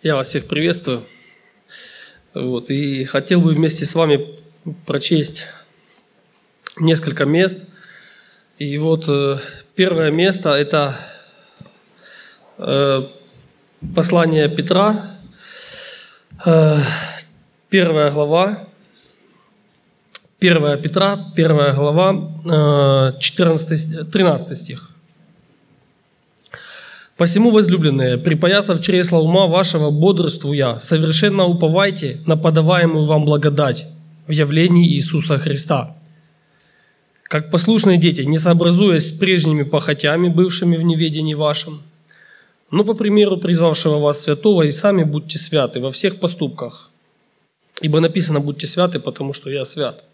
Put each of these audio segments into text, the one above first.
Я вас всех приветствую. Вот, и хотел бы вместе с вами прочесть несколько мест. И вот э, первое место – это э, послание Петра, э, первая глава, первая Петра, первая глава, 14, 13 стих. Посему, возлюбленные, припоясав чресла ума вашего, бодрствуя, совершенно уповайте на подаваемую вам благодать в явлении Иисуса Христа. Как послушные дети, не сообразуясь с прежними похотями, бывшими в неведении вашем, но по примеру призвавшего вас святого, и сами будьте святы во всех поступках. Ибо написано «будьте святы, потому что я свят».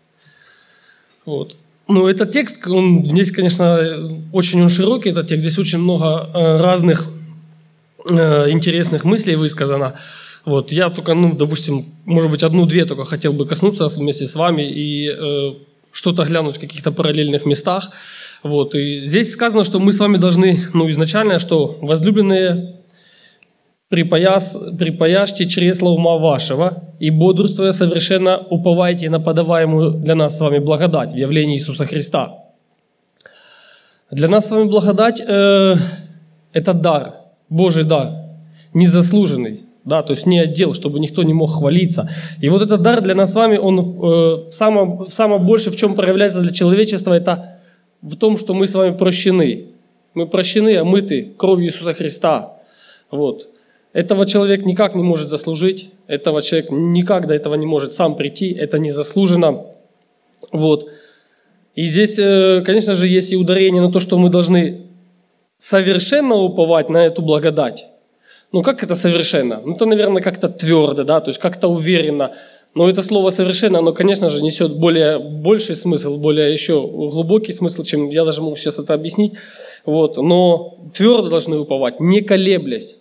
Вот. Ну, этот текст, он здесь, конечно, очень он широкий, этот текст, здесь очень много э, разных э, интересных мыслей высказано. Вот, я только, ну, допустим, может быть, одну-две только хотел бы коснуться вместе с вами и э, что-то глянуть в каких-то параллельных местах. Вот, и здесь сказано, что мы с вами должны, ну, изначально, что возлюбленные припояс, припояжьте чресла ума вашего и бодрствуя совершенно уповайте на подаваемую для нас с вами благодать в явлении Иисуса Христа. Для нас с вами благодать э, – это дар, Божий дар, незаслуженный, да, то есть не отдел, чтобы никто не мог хвалиться. И вот этот дар для нас с вами, он э, самое, самое больше в чем проявляется для человечества, это в том, что мы с вами прощены. Мы прощены, омыты кровью Иисуса Христа. Вот. Этого человек никак не может заслужить, этого человек никак до этого не может сам прийти, это незаслуженно. Вот. И здесь, э, конечно же, есть и ударение на то, что мы должны совершенно уповать на эту благодать. Ну, как это совершенно? Ну, это, наверное, как-то твердо, да, то есть как-то уверенно. Но это слово «совершенно», оно, конечно же, несет более, больший смысл, более еще глубокий смысл, чем я даже могу сейчас это объяснить. Вот. Но твердо должны уповать, не колеблясь.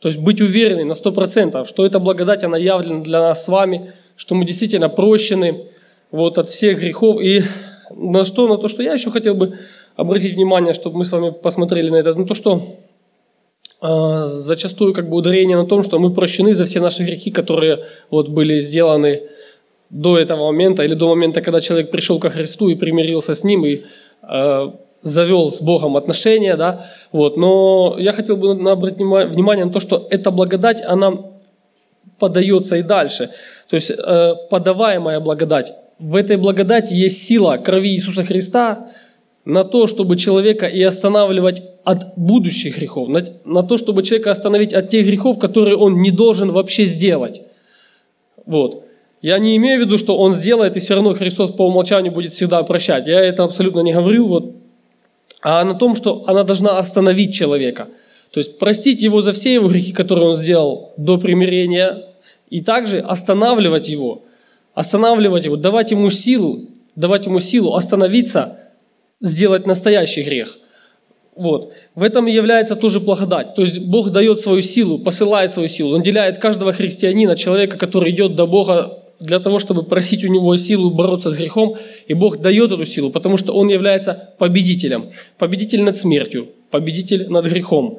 То есть быть уверенным на 100%, что эта благодать, она явлена для нас с вами, что мы действительно прощены вот, от всех грехов. И на что, на то, что я еще хотел бы обратить внимание, чтобы мы с вами посмотрели на это, на то, что э, зачастую как бы ударение на том, что мы прощены за все наши грехи, которые вот были сделаны до этого момента или до момента, когда человек пришел ко Христу и примирился с Ним, и э, завел с Богом отношения, да, вот, но я хотел бы обратить внимание на то, что эта благодать, она подается и дальше, то есть э, подаваемая благодать. В этой благодати есть сила крови Иисуса Христа на то, чтобы человека и останавливать от будущих грехов, на, на то, чтобы человека остановить от тех грехов, которые он не должен вообще сделать. Вот. Я не имею в виду, что он сделает, и все равно Христос по умолчанию будет всегда прощать. Я это абсолютно не говорю. Вот а на том, что она должна остановить человека. То есть простить его за все его грехи, которые он сделал до примирения, и также останавливать его, останавливать его, давать ему силу, давать ему силу остановиться, сделать настоящий грех. Вот. В этом и является тоже благодать. То есть Бог дает свою силу, посылает свою силу, наделяет каждого христианина, человека, который идет до Бога для того, чтобы просить у него силу бороться с грехом, и Бог дает эту силу, потому что Он является победителем. Победитель над смертью, победитель над грехом.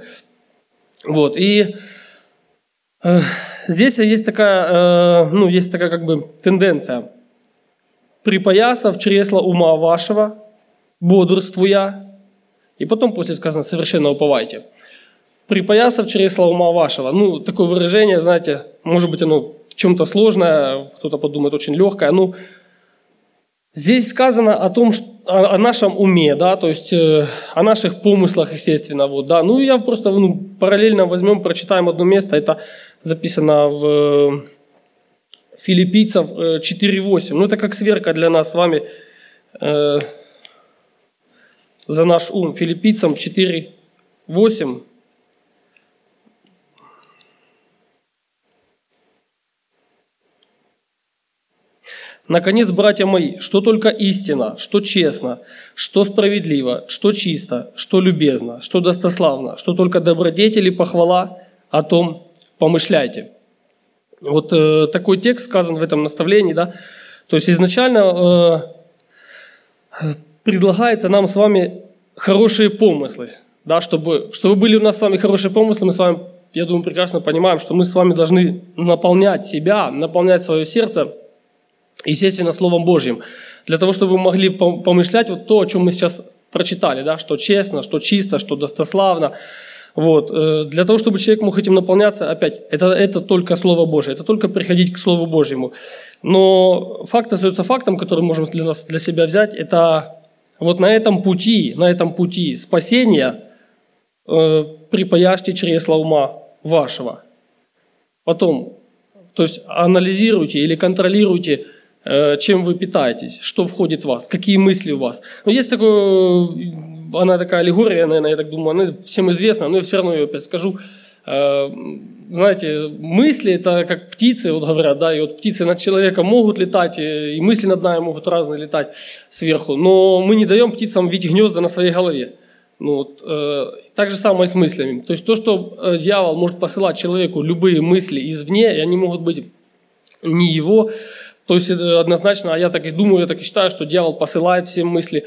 Вот, и э, здесь есть такая, э, ну, есть такая как бы тенденция. «Припоясав чресла ума вашего, бодрствуя». И потом после сказано «совершенно уповайте». «Припоясав чресла ума вашего». Ну, такое выражение, знаете, может быть, оно чем-то сложное, кто-то подумает очень легкое. Ну, здесь сказано о том, что, о, нашем уме, да, то есть э, о наших помыслах, естественно, вот, да. Ну, я просто ну, параллельно возьмем, прочитаем одно место, это записано в э, Филиппийцев 4.8. Ну, это как сверка для нас с вами э, за наш ум. Филиппийцам 4.8. Наконец, братья мои, что только истина, что честно, что справедливо, что чисто, что любезно, что достославно, что только добродетели, похвала, о том помышляйте. Вот э, такой текст сказан в этом наставлении, да. То есть изначально э, предлагается нам с вами хорошие помыслы, да, чтобы, чтобы были у нас с вами хорошие помыслы, мы с вами я думаю, прекрасно понимаем, что мы с вами должны наполнять себя, наполнять свое сердце, естественно, Словом Божьим, для того, чтобы мы могли помышлять вот то, о чем мы сейчас прочитали, да, что честно, что чисто, что достославно. Вот. Э, для того, чтобы человек мог этим наполняться, опять, это, это только Слово Божие, это только приходить к Слову Божьему. Но факт остается фактом, который можем для, нас, для себя взять, это вот на этом пути, на этом пути спасения э, припаяшьте чресла ума вашего. Потом, то есть анализируйте или контролируйте, чем вы питаетесь, что входит в вас, какие мысли у вас. Но есть такое, она такая аллегория, наверное, я так думаю, она всем известна, но я все равно ее опять скажу. Э, знаете, мысли это как птицы, вот говорят, да, и вот птицы над человеком могут летать, и мысли над нами могут разные летать сверху, но мы не даем птицам видеть гнезда на своей голове. Ну, вот, э, так же самое с мыслями. То есть то, что э, дьявол может посылать человеку любые мысли извне, и они могут быть не его, то есть это однозначно, а я так и думаю, я так и считаю, что дьявол посылает все мысли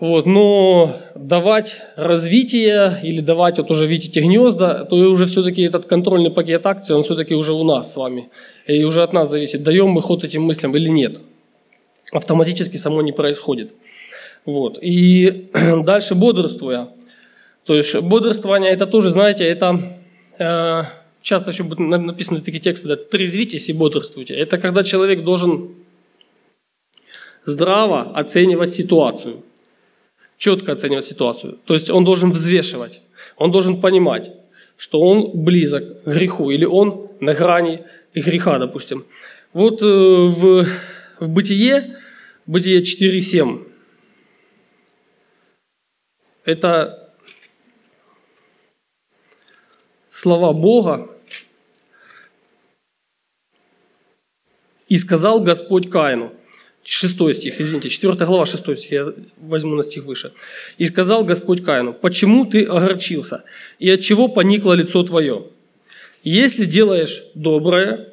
вот, но давать развитие или давать, вот уже видите, гнезда, то уже все-таки этот контрольный пакет акций, он все-таки уже у нас с вами. И уже от нас зависит, даем мы ход этим мыслям или нет. Автоматически само не происходит. Вот. И дальше бодрствуя. То есть бодрствование это тоже, знаете, это э, часто еще будут написаны такие тексты, да, трезвитесь и бодрствуйте. Это когда человек должен здраво оценивать ситуацию четко оценивать ситуацию. То есть он должен взвешивать, он должен понимать, что он близок к греху или он на грани греха, допустим. Вот э, в, в Бытие, Бытие 4.7, это слова Бога, «И сказал Господь Каину». 6 стих, извините, 4 глава, 6 стих, я возьму на стих выше. «И сказал Господь Каину, почему ты огорчился, и от чего поникло лицо твое? Если делаешь доброе,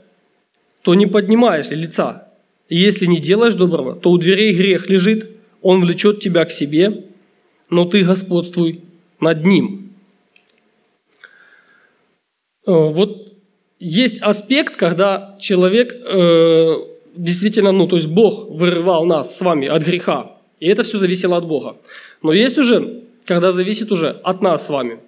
то не поднимаешь ли лица? Если не делаешь доброго, то у дверей грех лежит, он влечет тебя к себе, но ты господствуй над ним». Э, вот есть аспект, когда человек э, действительно, ну, то есть Бог вырывал нас с вами от греха, и это все зависело от Бога. Но есть уже, когда зависит уже от нас с вами.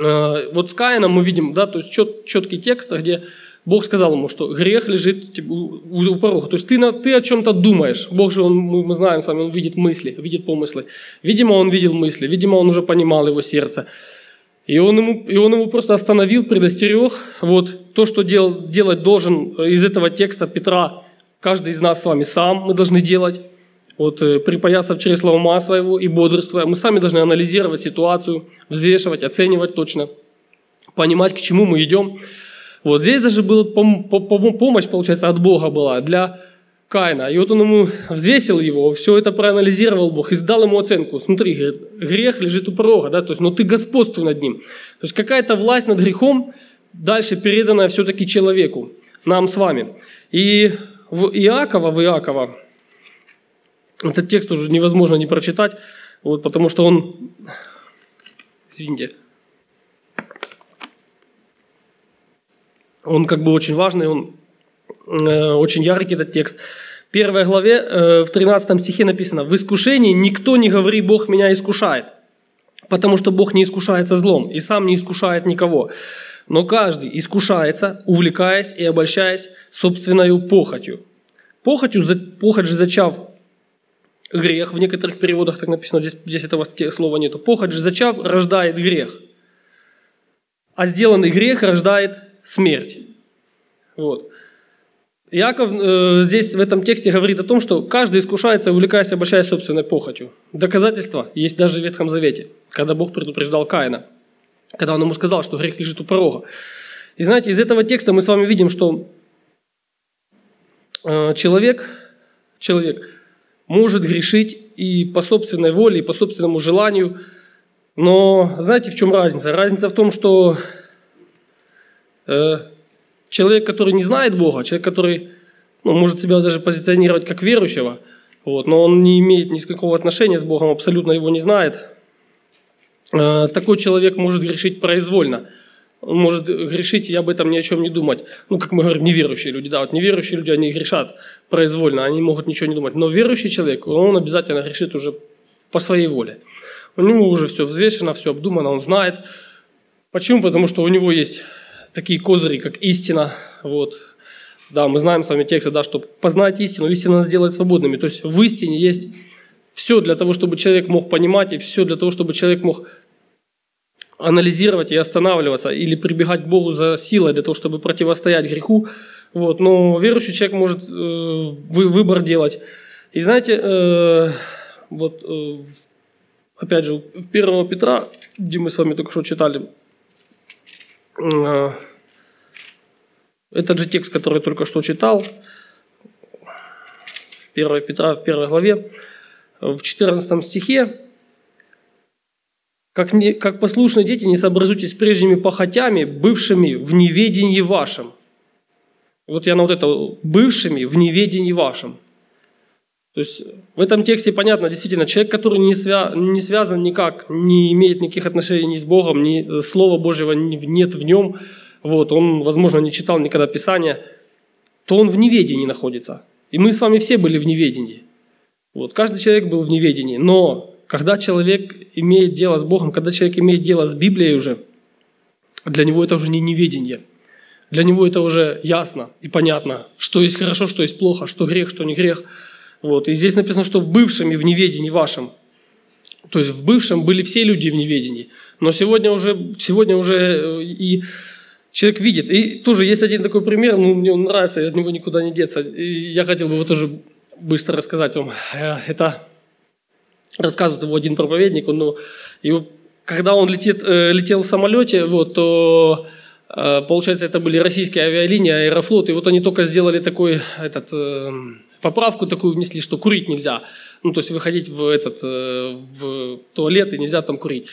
Э, вот с Каином мы видим, да, то есть чет, четкий текст, где Бог сказал ему, что грех лежит типа, у порога. То есть ты, ты о чем-то думаешь. Бог же, он, мы знаем с вами, он видит мысли, видит помыслы. Видимо, он видел мысли, видимо, он уже понимал его сердце. И он ему, и он ему просто остановил, предостерег. Вот то, что дел, делать должен из этого текста Петра, каждый из нас с вами сам мы должны делать. Вот э, припоясав чресла ума своего и бодрствуя, мы сами должны анализировать ситуацию, взвешивать, оценивать точно, понимать, к чему мы идем. Вот здесь даже была помощь, получается, от Бога была для Каина. И вот он ему взвесил его, все это проанализировал Бог и сдал ему оценку. Смотри, говорит, грех лежит у порога, да, то есть, но ты господствуй над ним. То есть какая-то власть над грехом дальше переданная все-таки человеку, нам с вами. И в Иакова, в Иакова, этот текст уже невозможно не прочитать, вот, потому что он, извините, он как бы очень важный, он очень яркий этот текст. В первой главе, э, в 13 стихе написано, «В искушении никто не говори, Бог меня искушает, потому что Бог не искушается злом и сам не искушает никого. Но каждый искушается, увлекаясь и обольщаясь собственной похотью. Похотью, похоть же зачав грех, в некоторых переводах так написано, здесь, здесь этого слова нету. Похоть же зачав рождает грех, а сделанный грех рождает смерть. Вот. Иаков э, здесь в этом тексте говорит о том, что каждый искушается, увлекаясь, обольщаясь собственной похотью. Доказательства есть даже в Ветхом Завете, когда Бог предупреждал Каина – когда он ему сказал, что грех лежит у порога. И знаете, из этого текста мы с вами видим, что э, человек, человек может грешить и по собственной воле, и по собственному желанию. Но знаете, в чем разница? Разница в том, что э, человек, который не знает Бога, человек, который ну, может себя даже позиционировать как верующего, вот, но он не имеет никакого отношения с Богом, абсолютно его не знает – Э, такой человек может грешить произвольно. он может грешить и об этом ни о чем не думать. Ну, как мы говорим, неверующие люди, да, вот неверующие люди, они грешат произвольно, они могут ничего не думать. Но верующий человек, он обязательно грешит уже по своей воле. У него уже все взвешено, все обдумано, он знает. Почему? Потому что у него есть такие козыри, как истина. Вот. Да, мы знаем с вами тексты, да, что познать истину, истина нас делает свободными. То есть в истине есть все для того, чтобы человек мог понимать, и все для того, чтобы человек мог анализировать и останавливаться, или прибегать к Богу за силой для того, чтобы противостоять греху. Вот. Но верующий человек может э, выбор делать. И знаете, э, вот э, опять же, в 1 Петра, где мы с вами только что читали, этот же текст, который я только что читал, 1 Петра в 1 главе, в 14 стихе, как, не, как послушные дети, не сообразуйтесь с прежними похотями, бывшими в неведении вашем. Вот я на вот это «бывшими в неведении вашем». То есть в этом тексте понятно, действительно, человек, который не, свя, не связан никак, не имеет никаких отношений ни с Богом, ни Слова Божьего нет в нем, вот, он, возможно, не читал никогда Писания, то он в неведении находится. И мы с вами все были в неведении. Вот, каждый человек был в неведении. Но когда человек имеет дело с Богом, когда человек имеет дело с Библией уже, для него это уже не неведение. Для него это уже ясно и понятно, что есть хорошо, что есть плохо, что грех, что не грех. Вот. И здесь написано, что в бывшими в неведении вашем. То есть в бывшем были все люди в неведении. Но сегодня уже, сегодня уже э, и человек видит. И тоже есть один такой пример, ну, мне он нравится, от него никуда не деться. И я хотел бы его тоже быстро рассказать вам. Э, это рассказывает его один проповедник, он, ну, его, когда он летит, э, летел в самолете, вот, то получается, это были российские авиалинии, Аэрофлот, и вот они только сделали такой, этот, э, поправку такую внесли, что курить нельзя. Ну, то есть выходить в, этот, э, в туалет и нельзя там курить.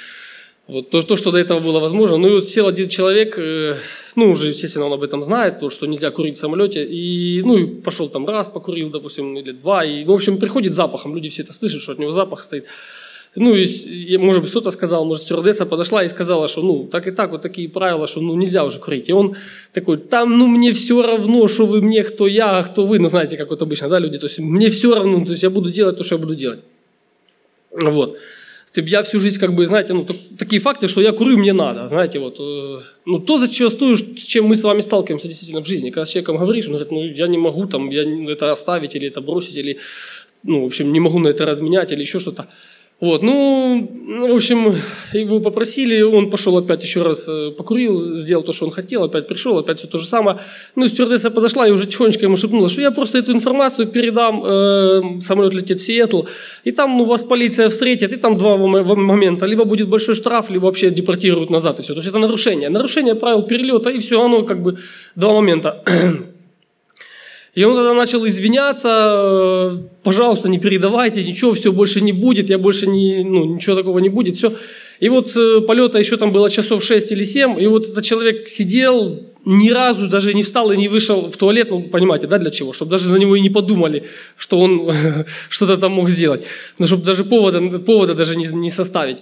Вот то, то, что до этого было возможно. Ну и вот сел один человек, э, ну уже, естественно, он об этом знает, то, что нельзя курить в самолете, и, ну и пошел там раз покурил, допустим, или два, и, ну, в общем, приходит запахом, люди все это слышат, что от него запах стоит. Ну, и, может быть, кто-то сказал, может, стюардесса подошла и сказала, что, ну, так и так, вот такие правила, что, ну, нельзя уже курить. И он такой, там, ну, мне все равно, что вы мне, кто я, а кто вы, ну, знаете, как вот обычно, да, люди, то есть, мне все равно, то есть, я буду делать то, что я буду делать. Вот я всю жизнь, как бы, знаете, ну, такие факты, что я курю, мне надо, знаете, вот, э, ну, то зачастую, с чем мы с вами сталкиваемся действительно в жизни, когда с человеком говоришь, он говорит, ну, я не могу там, я это оставить или это бросить, или, ну, в общем, не могу на это разменять или еще что-то. Вот, ну, в общем, его попросили, он пошел опять еще раз э, покурил, сделал то, что он хотел, опять пришел, опять все то же самое. Ну, стюардесса подошла и уже тихонечко ему шепнула, что я просто эту информацию передам, э, самолет летит в Сиэтл, и там ну, вас полиция встретит, и там два момента, либо будет большой штраф, либо вообще депортируют назад, и все. То есть это нарушение. Нарушение правил перелета, и все, оно как бы два момента. И он тогда начал извиняться, э, пожалуйста, не передавайте, ничего, все больше не будет, я больше не, ну, ничего такого не будет, все. И вот э, полета еще там было часов 6 или 7, и вот этот человек сидел, ни разу даже не встал и не вышел в туалет, ну, понимаете, да, для чего? Чтобы даже за него и не подумали, что он что-то там мог сделать. Ну, чтобы даже повода, повода даже не, не составить.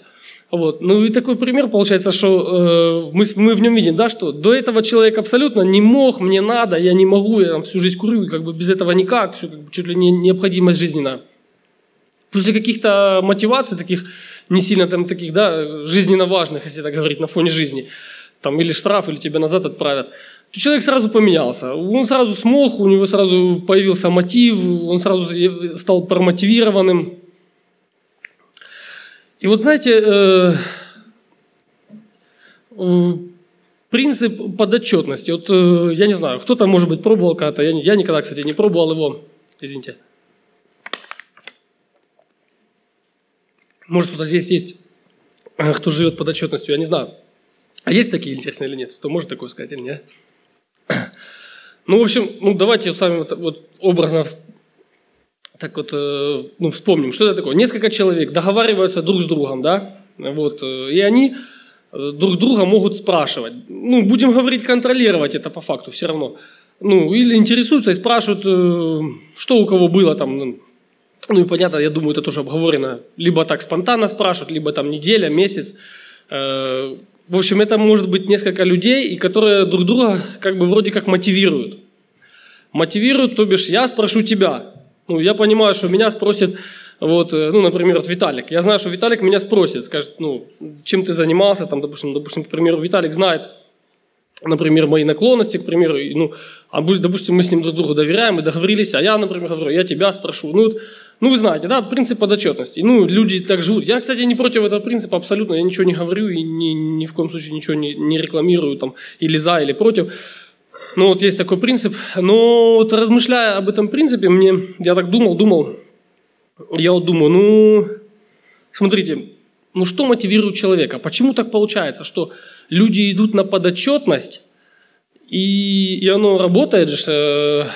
Вот. Ну и такой пример получается, что э, мы, мы в нем видим, да, что до этого человек абсолютно не мог, мне надо, я не могу, я там всю жизнь курю, как бы без этого никак, все как бы чуть ли не необходимость жизненная. После каких-то мотиваций таких, не сильно там таких, да, жизненно важных, если так говорить, на фоне жизни, там или штраф, или тебя назад отправят, то человек сразу поменялся. Он сразу смог, у него сразу появился мотив, он сразу стал промотивированным, и вот знаете, э, э, принцип подотчетности. Вот э, я не знаю, кто-то, может быть, пробовал когда-то. Я, я никогда, кстати, не пробовал его. Извините. Может, кто-то здесь есть, кто живет под отчетностью, я не знаю. А есть такие, интересные или нет? Кто может такое сказать или нет? Ну, в общем, ну, давайте с вами вот, вот образно так вот, э, ну, вспомним, что это такое. Несколько человек договариваются друг с другом, да, вот, э, и они э, друг друга могут спрашивать. Ну, будем говорить, контролировать это по факту все равно. Ну, или интересуются и спрашивают, что у кого было там. Ну, ну и понятно, я думаю, это тоже обговорено. Либо так спонтанно спрашивают, либо там неделя, месяц. в общем, это может быть несколько людей, и которые друг друга как бы вроде как мотивируют. Мотивируют, то бишь я спрошу тебя. Ну, я понимаю, что меня спросит, вот, э, ну, например, вот Виталик. Я знаю, что Виталик меня спросит, скажет, ну, чем ты занимался, там, допустим, допустим, к примеру, Виталик знает, например, мои наклонности, к примеру, ну, а допустим, мы с ним друг другу доверяем, мы договорились, а я, например, говорю, я тебя спрошу. Ну, ну вы знаете, да, принцип подотчетности. Ну, люди так живут. Я, кстати, не против этого принципа абсолютно, я ничего не говорю и ни, ни в коем случае ничего не, не рекламирую, там, или за, или против. Ну, вот есть такой принцип. Но вот размышляя об этом принципе, мне, я так думал, думал, я вот думаю, ну, смотрите, ну что мотивирует человека? Почему так получается, что люди идут на подотчетность, и, и оно работает же. Э,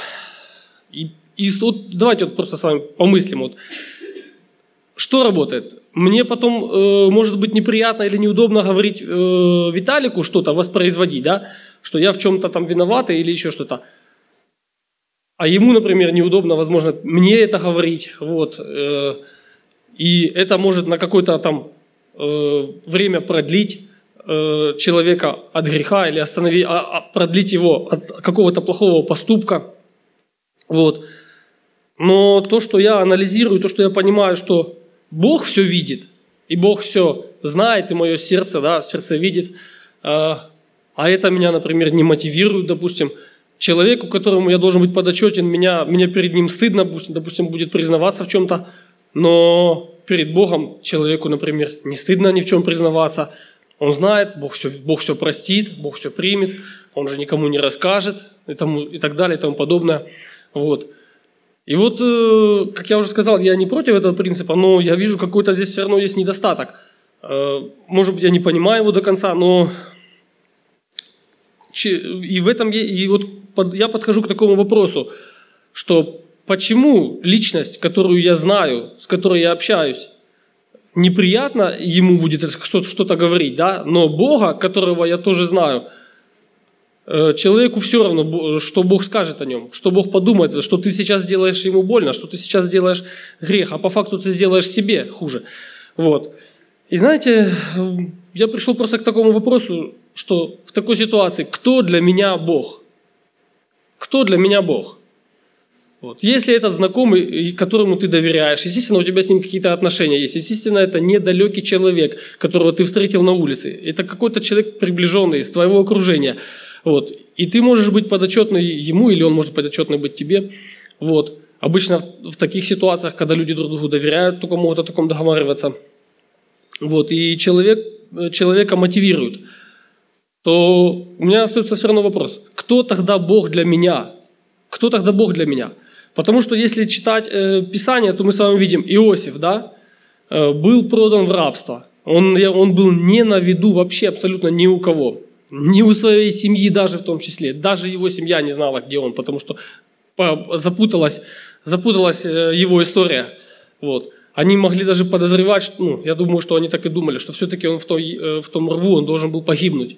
и, и вот давайте вот просто с вами помыслим. Вот. Что работает? Мне потом э, может быть неприятно или неудобно говорить э, Виталику что-то, воспроизводить, да? что я в чем-то там виноват или еще что-то. А ему, например, неудобно, возможно, мне это говорить. Вот. Э, и это может на какое-то там э, время продлить Э, человека от греха или остановить, а, а продлить его от какого-то плохого поступка. Вот. Но то, что я анализирую, то, что я понимаю, что Бог все видит, и Бог все знает, и мое сердце, да, сердце видит, а, а это меня, например, не мотивирует, допустим, человеку, которому я должен быть подотчетен, меня, меня перед ним стыдно, допустим, будет признаваться в чем-то, но перед Богом человеку, например, не стыдно ни в чем признаваться, он знает, Бог все, Бог все простит, Бог все примет, Он же никому не расскажет и, тому, и так далее и тому подобное. Вот. И вот, э, как я уже сказал, я не против этого принципа, но я вижу, какой-то здесь все равно есть недостаток. Э, может быть, я не понимаю его до конца, но и в этом и вот я подхожу к такому вопросу, что почему личность, которую я знаю, с которой я общаюсь, неприятно ему будет что-то говорить, да, но Бога, которого я тоже знаю, человеку все равно, что Бог скажет о нем, что Бог подумает, что ты сейчас делаешь ему больно, что ты сейчас делаешь грех, а по факту ты сделаешь себе хуже. Вот. И знаете, я пришел просто к такому вопросу, что в такой ситуации, кто для меня Бог? Кто для меня Бог? Вот. Если этот знакомый, которому ты доверяешь, естественно, у тебя с ним какие-то отношения есть. Естественно, это недалекий человек, которого ты встретил на улице. Это какой-то человек приближенный из твоего окружения. Вот. И ты можешь быть подотчетный ему, или он может подотчетный быть тебе. Вот. Обычно в, в таких ситуациях, когда люди друг другу доверяют, то могут о таком договариваться. Вот. И человек, человека мотивируют. То у меня остается все равно вопрос. Кто тогда Бог для меня? Кто тогда Бог для меня? Потому что если читать э, Писание, то мы с вами видим Иосиф, да, э, был продан в рабство. Он, он был не на виду вообще абсолютно ни у кого. Ни у своей семьи даже в том числе. Даже его семья не знала, где он, потому что запуталась, запуталась э, его история. Вот. Они могли даже подозревать, что, ну, я думаю, что они так и думали, что все-таки он в, той, э, в том рву, он должен был погибнуть.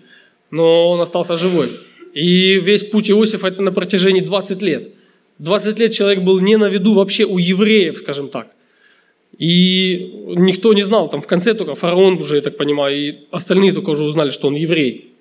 Но он остался живой. И весь путь Иосифа это на протяжении 20 лет. 20 лет человек был не на виду вообще у евреев, скажем так. И никто не знал, там в конце только фараон уже, я так понимаю, и остальные только уже узнали, что он еврей.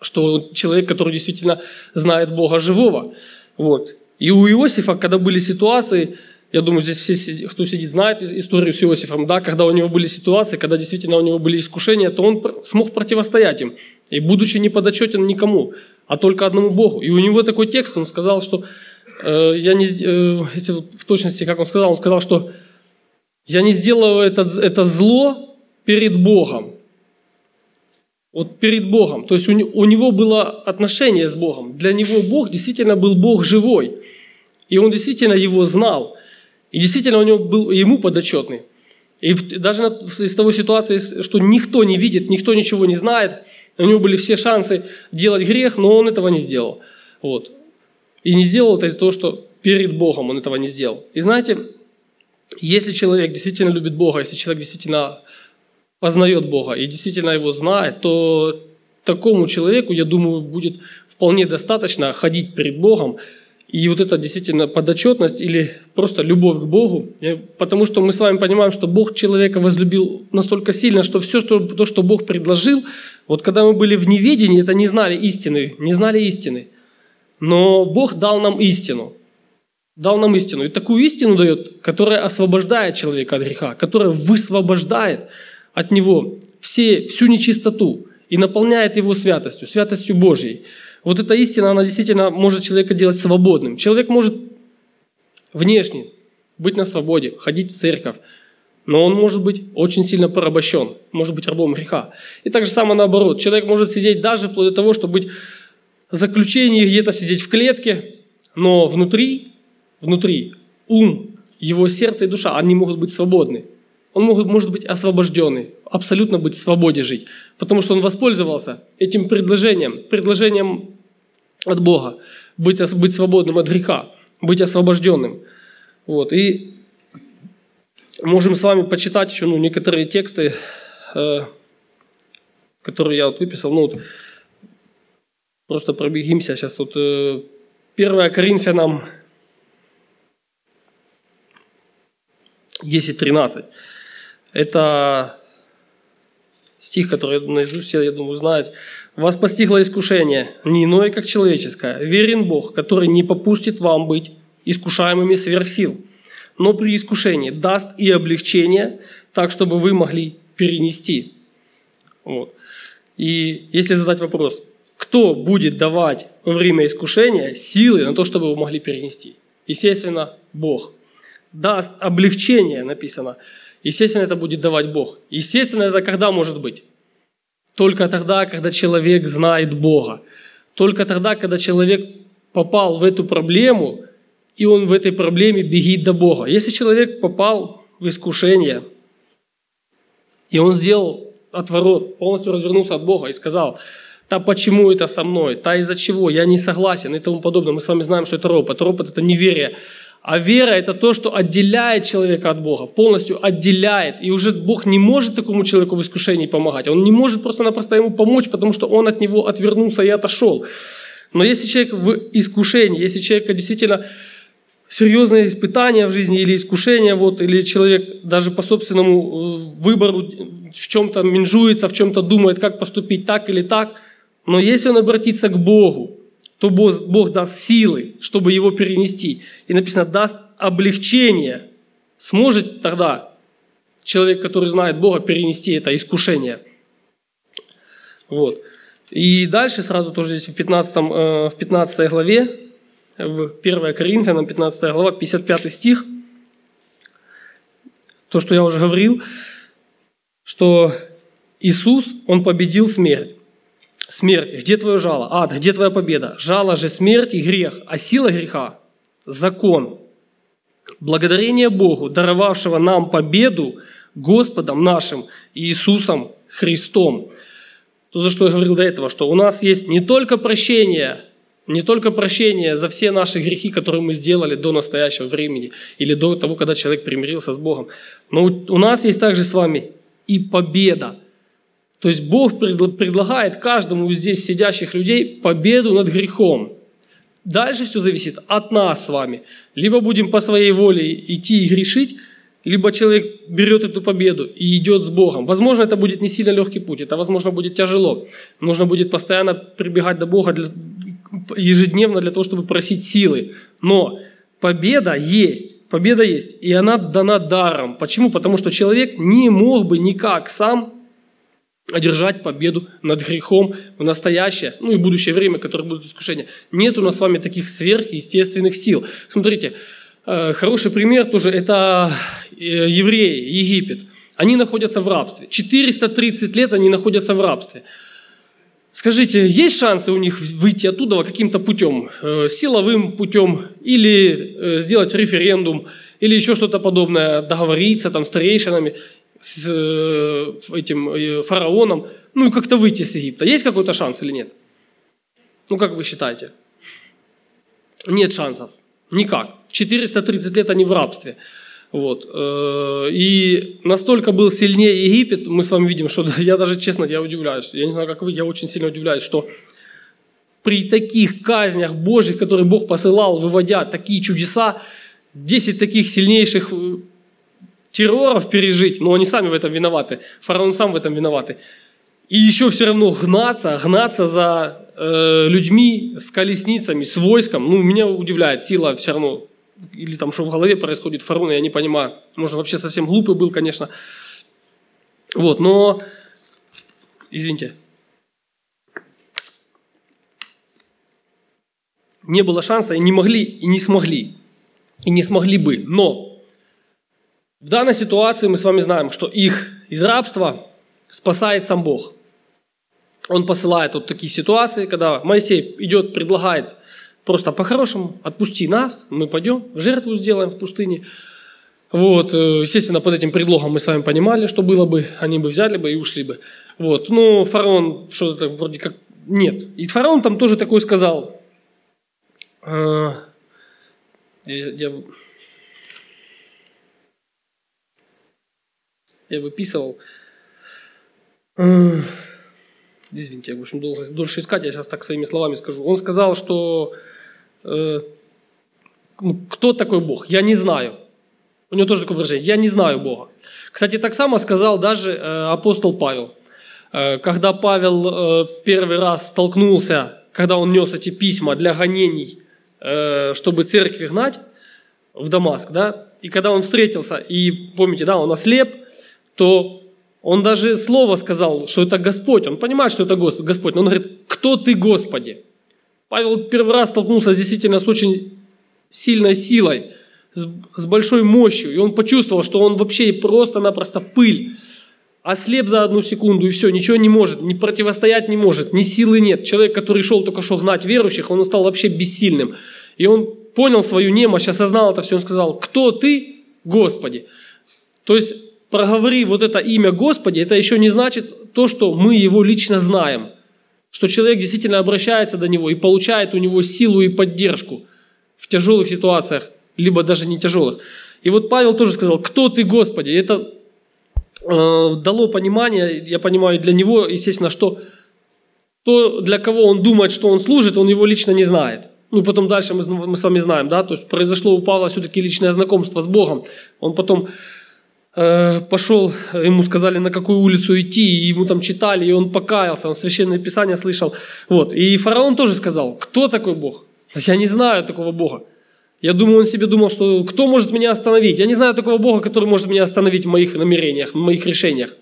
Что он человек, который действительно знает Бога живого. Вот. И у Иосифа, когда были ситуации, я думаю, здесь все, кто сидит, знает историю с Иосифом, да, когда у него были ситуации, когда действительно у него были искушения, то он смог противостоять им. И будучи не подотчетен никому, а только одному Богу. И у него такой текст, он сказал, что Э, я не, э, в точности, как он сказал, он сказал, что я не сделаю это, это зло перед Богом. Вот перед Богом. То есть у, него было отношение с Богом. Для него Бог действительно был Бог живой. И он действительно его знал. И действительно у него был ему подотчетный. И даже из того ситуации, что никто не видит, никто ничего не знает, у него были все шансы делать грех, но он этого не сделал. Вот. И не сделал это из-за того, что перед Богом он этого не сделал. И знаете, если человек действительно любит Бога, если человек действительно познает Бога и действительно его знает, то такому человеку, я думаю, будет вполне достаточно ходить перед Богом И вот это действительно подотчетность или просто любовь к Богу, потому что мы с вами понимаем, что Бог человека возлюбил настолько сильно, что все что, то, что Бог предложил, вот когда мы были в неведении, это не знали истины, не знали истины. Но Бог дал нам истину. Дал нам истину. И такую истину дает, которая освобождает человека от греха, которая высвобождает от него все, всю нечистоту и наполняет его святостью, святостью Божьей. Вот эта истина, она действительно может человека делать свободным. Человек может внешне быть на свободе, ходить в церковь, но он может быть очень сильно порабощен, может быть рабом греха. И так же самое наоборот. Человек может сидеть даже вплоть до того, чтобы быть в заключении, где-то сидеть в клетке, но внутри, внутри ум, его сердце и душа, они могут быть свободны. Он может, может быть освобожденный, абсолютно быть в свободе жить, потому что он воспользовался этим предложением, предложением от Бога, быть, быть свободным от греха, быть освобожденным. Вот. И можем с вами почитать еще ну, некоторые тексты, э, которые я вот выписал. Ну, вот, просто пробегимся сейчас. Вот, э, 1 Коринфянам 10.13. Это стих, который наизусть все, я думаю, знают. «Вас постигло искушение, не иное, как человеческое. Верен Бог, который не попустит вам быть искушаемыми сверх сил, но при искушении даст и облегчение, так, чтобы вы могли перенести». Вот. И если задать вопрос, кто будет давать во время искушения силы на то, чтобы вы могли перенести? Естественно, Бог. Даст облегчение, написано – Естественно, это будет давать Бог. Естественно, это когда может быть? Только тогда, когда человек знает Бога. Только тогда, когда человек попал в эту проблему, и он в этой проблеме бегит до Бога. Если человек попал в искушение, и он сделал отворот, полностью развернулся от Бога и сказал, «Та почему это со мной? Та из-за чего? Я не согласен» и тому подобное. Мы с вами знаем, что это ропот. Ропот – это неверие. А вера – это то, что отделяет человека от Бога, полностью отделяет. И уже Бог не может такому человеку в искушении помогать. Он не может просто-напросто ему помочь, потому что он от него отвернулся и отошел. Но если человек в искушении, если человек действительно серьезные испытания в жизни или искушения, вот, или человек даже по собственному э, выбору в чем-то менжуется, в чем-то думает, как поступить так или так, но если он обратится к Богу, то Бог, даст силы, чтобы его перенести. И написано, даст облегчение. Сможет тогда человек, который знает Бога, перенести это искушение. Вот. И дальше сразу тоже здесь в 15, э, в 15 главе, в 1 Коринфянам, 15 глава, 55 стих, то, что я уже говорил, что Иисус, Он победил смерть. Смерть, где твое жало? Ад, где твоя победа? Жало же смерть и грех, а сила греха – закон. Благодарение Богу, даровавшего нам победу Господом нашим Иисусом Христом. То, за что я говорил до этого, что у нас есть не только прощение, не только прощение за все наши грехи, которые мы сделали до настоящего времени или до того, когда человек примирился с Богом, но у нас есть также с вами и победа – то есть Бог предлагает каждому из здесь сидящих людей победу над грехом. Дальше все зависит от нас с вами. Либо будем по своей воле идти и грешить, либо человек берет эту победу и идет с Богом. Возможно, это будет не сильно легкий путь, это, возможно, будет тяжело. Нужно будет постоянно прибегать до Бога для, ежедневно для того, чтобы просить силы. Но победа есть, победа есть, и она дана даром. Почему? Потому что человек не мог бы никак сам одержать победу над грехом в настоящее, ну и будущее время, которое будут искушения. Нет у нас с вами таких сверхъестественных сил. Смотрите, э, хороший пример тоже, это э, евреи, Египет. Они находятся в рабстве. 430 лет они находятся в рабстве. Скажите, есть шансы у них выйти оттуда каким-то путем, э, силовым путем, или сделать референдум, или еще что-то подобное, договориться там с старейшинами, с э, этим э, фараоном, ну и как-то выйти с Египта. Есть какой-то шанс или нет? Ну, как вы считаете? Нет шансов. Никак. 430 лет они в рабстве. Вот. Э, и настолько был сильнее Египет, мы с вами видим, что я даже, честно, я удивляюсь. Я не знаю, как вы, я очень сильно удивляюсь, что при таких казнях Божьих, которые Бог посылал, выводя такие чудеса, 10 таких сильнейших терроров пережить, но они сами в этом виноваты, фараон сам в этом виноваты. И еще все равно гнаться, гнаться за э, людьми с колесницами, с войском, ну, меня удивляет сила все равно, или там что в голове происходит фараона, я не понимаю. Может, вообще совсем глупый был, конечно. Вот, но, извините, не было шанса, и не могли, и не смогли, и не смогли бы. Но в данной ситуации мы с вами знаем, что их из рабства спасает сам Бог. Он посылает вот такие ситуации, когда Моисей идет, предлагает просто по-хорошему, отпусти нас, мы пойдем, жертву сделаем в пустыне. Вот, э, естественно, под этим предлогом мы с вами понимали, что было бы, они бы взяли бы и ушли бы. Вот, ну, фараон что-то вроде как нет. И фараон там тоже такой сказал, а, я, я, я выписывал. Извините, я, в общем, должен дольше искать, я сейчас так своими словами скажу. Он сказал, что э, ну, кто такой Бог? Я не знаю. У него тоже такое выражение. Я не знаю Бога. Кстати, так само сказал даже э, апостол Павел. Э, когда Павел э, первый раз столкнулся, когда он нес эти письма для гонений Э, чтобы церкви гнать в Дамаск, да, и когда он встретился, и помните, да, он ослеп, то он даже слово сказал, что это Господь. Он понимает, что это Господь. Но он говорит, кто ты, Господи? Павел первый раз столкнулся действительно с очень сильной силой, с, большой мощью. И он почувствовал, что он вообще просто-напросто пыль. Ослеп за одну секунду и все, ничего не может, не противостоять не может, ни силы нет. Человек, который шел только что гнать верующих, он стал вообще бессильным. И он понял свою немощь, осознал это все, он сказал, кто ты, Господи? То есть, проговори вот это имя Господи, это еще не значит то, что мы его лично знаем. Что человек действительно обращается до него и получает у него силу и поддержку в тяжелых ситуациях, либо даже не тяжелых. И вот Павел тоже сказал, кто ты, Господи? Это Э, дало понимание, я понимаю, для него, естественно, что то, для кого он думает, что он служит, он его лично не знает. Ну, потом дальше мы, мы с вами знаем, да, то есть произошло у Павла все-таки личное знакомство с Богом. Он потом пошел, ему сказали, на какую улицу идти, и ему там читали, и он покаялся, он священное писание слышал. Вот. И фараон тоже сказал, кто такой Бог? Я не знаю такого Бога. Я думаю, он себе думал, что кто может меня остановить? Я не знаю такого Бога, который может меня остановить в моих намерениях, в моих решениях.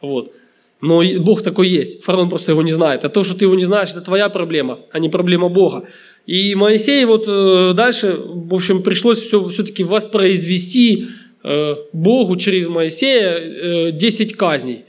Вот. Но Бог такой есть. Фараон просто его не знает. А то, что ты его не знаешь, это твоя проблема, а не проблема Бога. И Моисей вот э, дальше, в общем, пришлось все, все-таки воспроизвести э, Богу через Моисея э, 10 казней.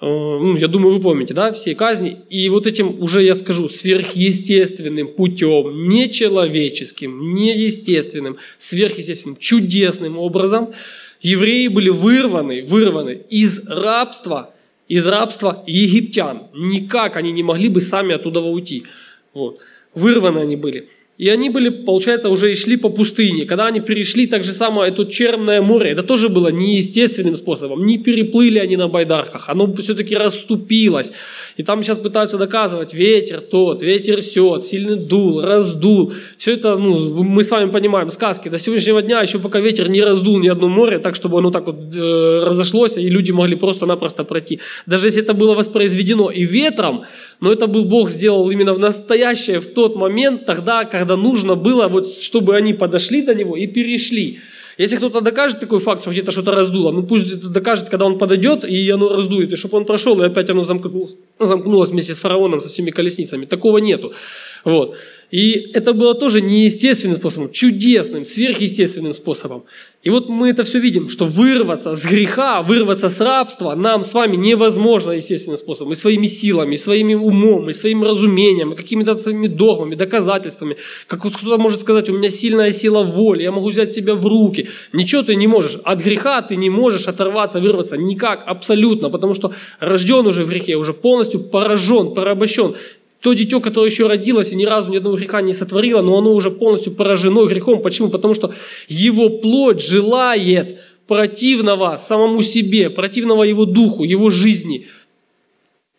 Ну, я думаю, вы помните, да, все казни. И вот этим уже я скажу, сверхъестественным путем, не человеческим, не естественным, сверхъестественным, чудесным образом евреи были вырваны, вырваны из рабства, из рабства египтян. Никак они не могли бы сами оттуда уйти. Вот. Вырваны они были. И они были, получается, уже и шли по пустыне. Когда они перешли так же самое это Черное море, это тоже было неестественным способом. Не переплыли они на байдарках, оно все-таки расступилось. И там сейчас пытаются доказывать, ветер тот, ветер сет, сильный дул, раздул. Все это, ну, мы с вами понимаем, сказки. До сегодняшнего дня еще пока ветер не раздул ни одно море, так, чтобы оно так вот э, разошлось, и люди могли просто-напросто пройти. Даже если это было воспроизведено и ветром, но это был Бог сделал именно в настоящее, в тот момент, тогда, когда нужно было, вот, чтобы они подошли до него и перешли. Если кто-то докажет такой факт, что где-то что-то раздуло, ну пусть это докажет, когда он подойдет, и оно раздует, и чтобы он прошел, и опять оно замкнулось, замкнулось вместе с фараоном, со всеми колесницами. Такого нету. Вот. И это было тоже неестественным способом, чудесным, сверхъестественным способом. И вот мы это все видим, что вырваться с греха, вырваться с рабства нам с вами невозможно естественным способом. И своими силами, и своим умом, и своим разумением, и какими-то своими догмами, доказательствами. Как кто-то может сказать, у меня сильная сила воли, я могу взять себя в руки. Ничего ты не можешь. От греха ты не можешь оторваться, вырваться никак, абсолютно. Потому что рожден уже в грехе, уже полностью поражен, порабощен то дитё, которое еще родилось и ни разу ни одного греха не сотворило, но оно уже полностью поражено грехом. Почему? Потому что его плоть желает противного самому себе, противного его духу, его жизни.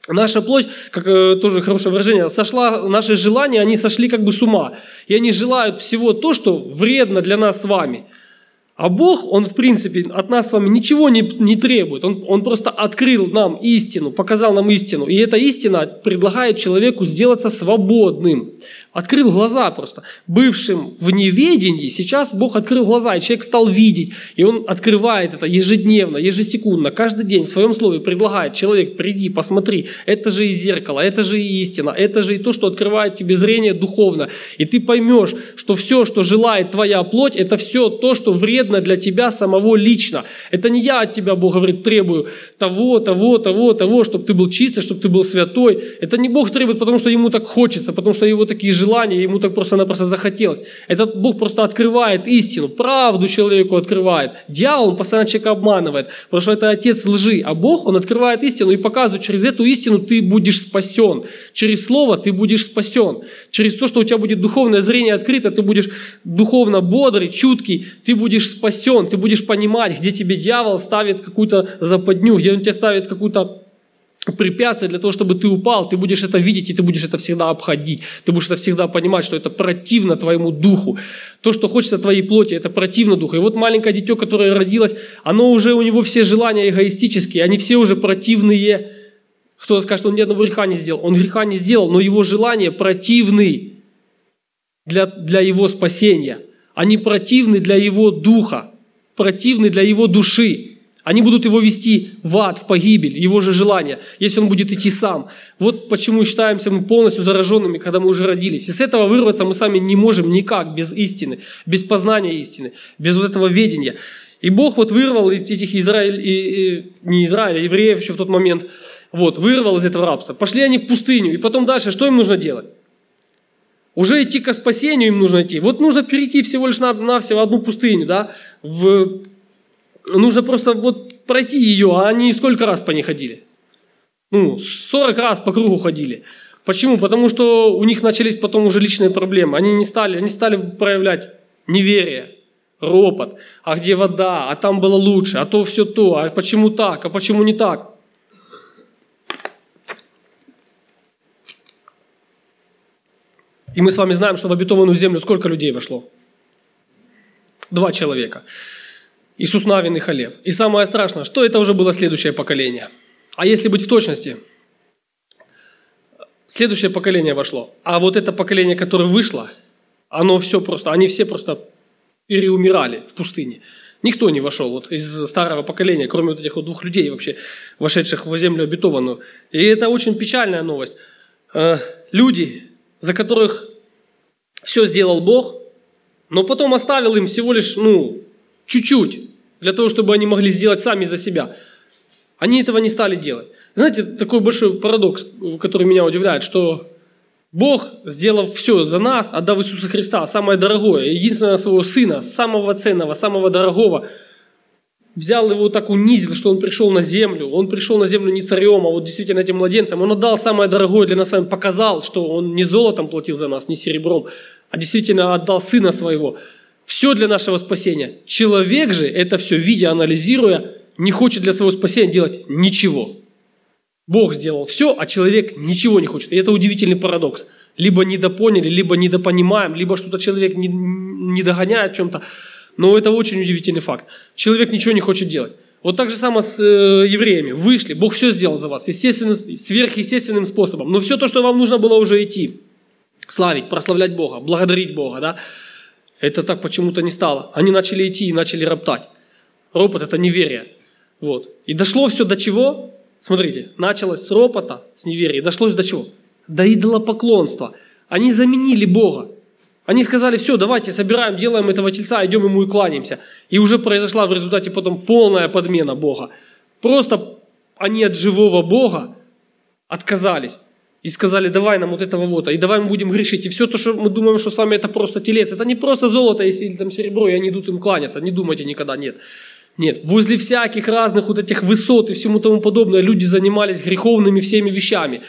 Наша плоть, как э, тоже хорошее выражение, сошла, наши желания, они сошли как бы с ума. И они желают всего то, что вредно для нас с вами. А Бог, Он в принципе от нас с вами ничего не, не требует. Он, он просто открыл нам истину, показал нам истину. И эта истина предлагает человеку сделаться свободным открыл глаза просто. Бывшим в неведении, сейчас Бог открыл глаза, и человек стал видеть. И он открывает это ежедневно, ежесекундно, каждый день в своем слове предлагает. Человек, приди, посмотри, это же и зеркало, это же и истина, это же и то, что открывает тебе зрение духовно. И ты поймешь, что все, что желает твоя плоть, это все то, что вредно для тебя самого лично. Это не я от тебя, Бог говорит, требую того, того, того, того, чтобы ты был чистый, чтобы ты был святой. Это не Бог требует, потому что ему так хочется, потому что его такие желания ему так просто-напросто захотелось. Этот Бог просто открывает истину, правду человеку открывает. Дьявол, он постоянно человека обманывает, потому что это отец лжи. А Бог, он открывает истину и показывает, через эту истину ты будешь спасен. Через слово ты будешь спасен. Через то, что у тебя будет духовное зрение открыто, ты будешь духовно бодрый, чуткий, ты будешь спасен, ты будешь понимать, где тебе дьявол ставит какую-то западню, где он тебе ставит какую-то препятствие для того, чтобы ты упал, ты будешь это видеть, и ты будешь это всегда обходить. Ты будешь это всегда понимать, что это противно твоему духу. То, что хочется твоей плоти, это противно духу. И вот маленькое дитё, которое родилось, оно уже, у него все желания эгоистические, они все уже противные. Кто-то скажет, что он ни одного греха не сделал. Он греха не сделал, но его желания противны для, для его спасения. Они противны для его духа, противны для его души. Они будут его вести в ад, в погибель, его же желание, если он будет идти сам. Вот почему считаемся мы полностью зараженными, когда мы уже родились. И с этого вырваться мы сами не можем никак без истины, без познания истины, без вот этого ведения. И Бог вот вырвал этих Израиль, и, и, не Израиля, а евреев еще в тот момент, вот, вырвал из этого рабства. Пошли они в пустыню, и потом дальше, что им нужно делать? Уже идти к спасению им нужно идти. Вот нужно перейти всего лишь на, на всего одну пустыню, да, в нужно просто вот пройти ее, а они сколько раз по ней ходили? Ну, 40 раз по кругу ходили. Почему? Потому что у них начались потом уже личные проблемы. Они не стали, они стали проявлять неверие, ропот. А где вода? А там было лучше. А то все то. А почему так? А почему не так? И мы с вами знаем, что в обетованную землю сколько людей вошло? Два человека. Иисус Навин и Халев. И самое страшное, что это уже было следующее поколение. А если быть в точности, следующее поколение вошло. А вот это поколение, которое вышло, оно все просто, они все просто переумирали в пустыне. Никто не вошел вот из старого поколения, кроме вот этих вот двух людей вообще, вошедших в землю обетованную. И это очень печальная новость. Э, люди, за которых все сделал Бог, но потом оставил им всего лишь, ну, чуть-чуть, для того, чтобы они могли сделать сами за себя. Они этого не стали делать. Знаете, такой большой парадокс, который меня удивляет, что Бог, сделав все за нас, отдав Иисуса Христа, самое дорогое, единственного своего Сына, самого ценного, самого дорогого, взял его так унизил, что он пришел на землю. Он пришел на землю не царем, а вот действительно этим младенцем. Он отдал самое дорогое для нас с вами, показал, что он не золотом платил за нас, не серебром, а действительно отдал Сына Своего – все для нашего спасения. Человек же, это все видя, анализируя, не хочет для своего спасения делать ничего. Бог сделал все, а человек ничего не хочет. И это удивительный парадокс. Либо недопоняли, либо недопонимаем, либо что-то человек не, не догоняет в чем-то. Но это очень удивительный факт. Человек ничего не хочет делать. Вот так же самое с э, евреями. Вышли, Бог все сделал за вас, естественным, сверхъестественным способом. Но все то, что вам нужно было уже идти, славить, прославлять Бога, благодарить Бога, да, это так почему-то не стало. Они начали идти и начали роптать. Ропот – это неверие. Вот. И дошло все до чего? Смотрите, началось с ропота, с неверия, дошло до чего? До идолопоклонства. Они заменили Бога. Они сказали, все, давайте собираем, делаем этого тельца, идем ему и кланяемся. И уже произошла в результате потом полная подмена Бога. Просто они от живого Бога отказались и сказали, давай нам вот этого вот, и давай мы будем грешить. И все то, что мы думаем, что с вами это просто телец, это не просто золото или там серебро, и они идут им кланяться, не думайте никогда, нет. Нет, возле всяких разных вот этих высот и всему тому подобное люди занимались греховными всеми вещами.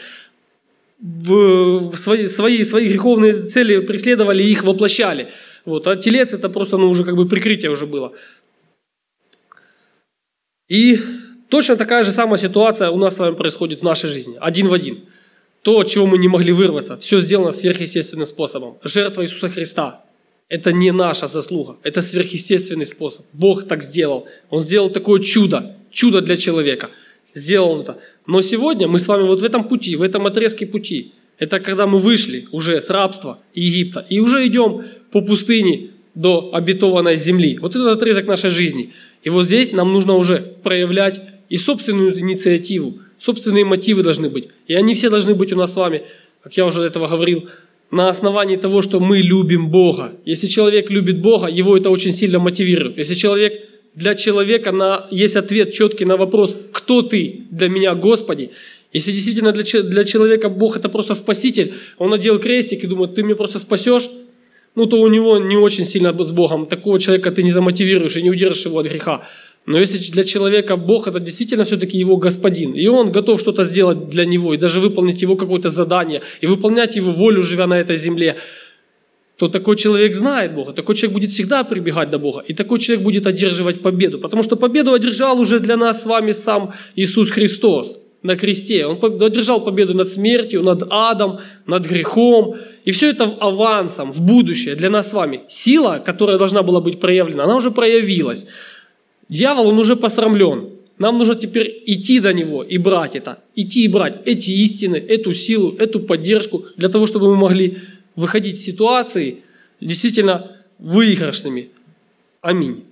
В свои, свои, свои греховные цели преследовали и их воплощали. Вот. А телец это просто ну, уже как бы прикрытие уже было. И точно такая же самая ситуация у нас с вами происходит в нашей жизни, один в один. То, от чего мы не могли вырваться, все сделано сверхъестественным способом. Жертва Иисуса Христа. Это не наша заслуга, это сверхъестественный способ. Бог так сделал. Он сделал такое чудо, чудо для человека. Это. Но сегодня мы с вами вот в этом пути, в этом отрезке пути, это когда мы вышли уже с рабства Египта и уже идем по пустыне до обетованной земли. Вот этот отрезок нашей жизни. И вот здесь нам нужно уже проявлять и собственную инициативу, собственные мотивы должны быть. И они все должны быть у нас с вами, как я уже этого говорил, на основании того, что мы любим Бога. Если человек любит Бога, его это очень сильно мотивирует. Если человек для человека на, есть ответ четкий на вопрос, кто ты для меня, Господи, если действительно для, для человека Бог это просто спаситель, он надел крестик и думает, ты меня просто спасешь, ну то у него не очень сильно с Богом. Такого человека ты не замотивируешь и не удержишь его от греха. Но если для человека Бог это действительно все-таки его господин, и он готов что-то сделать для него, и даже выполнить его какое-то задание, и выполнять его волю, живя на этой земле, то такой человек знает Бога, такой человек будет всегда прибегать до Бога, и такой человек будет одерживать победу, потому что победу одержал уже для нас с вами сам Иисус Христос на кресте. Он одержал победу над смертью, над адом, над грехом. И все это авансом, в будущее для нас с вами. Сила, которая должна была быть проявлена, она уже проявилась. Дьявол, он уже посрамлен. Нам нужно теперь идти до него и брать это. Идти и брать эти истины, эту силу, эту поддержку, для того, чтобы мы могли выходить из ситуации действительно выигрышными. Аминь.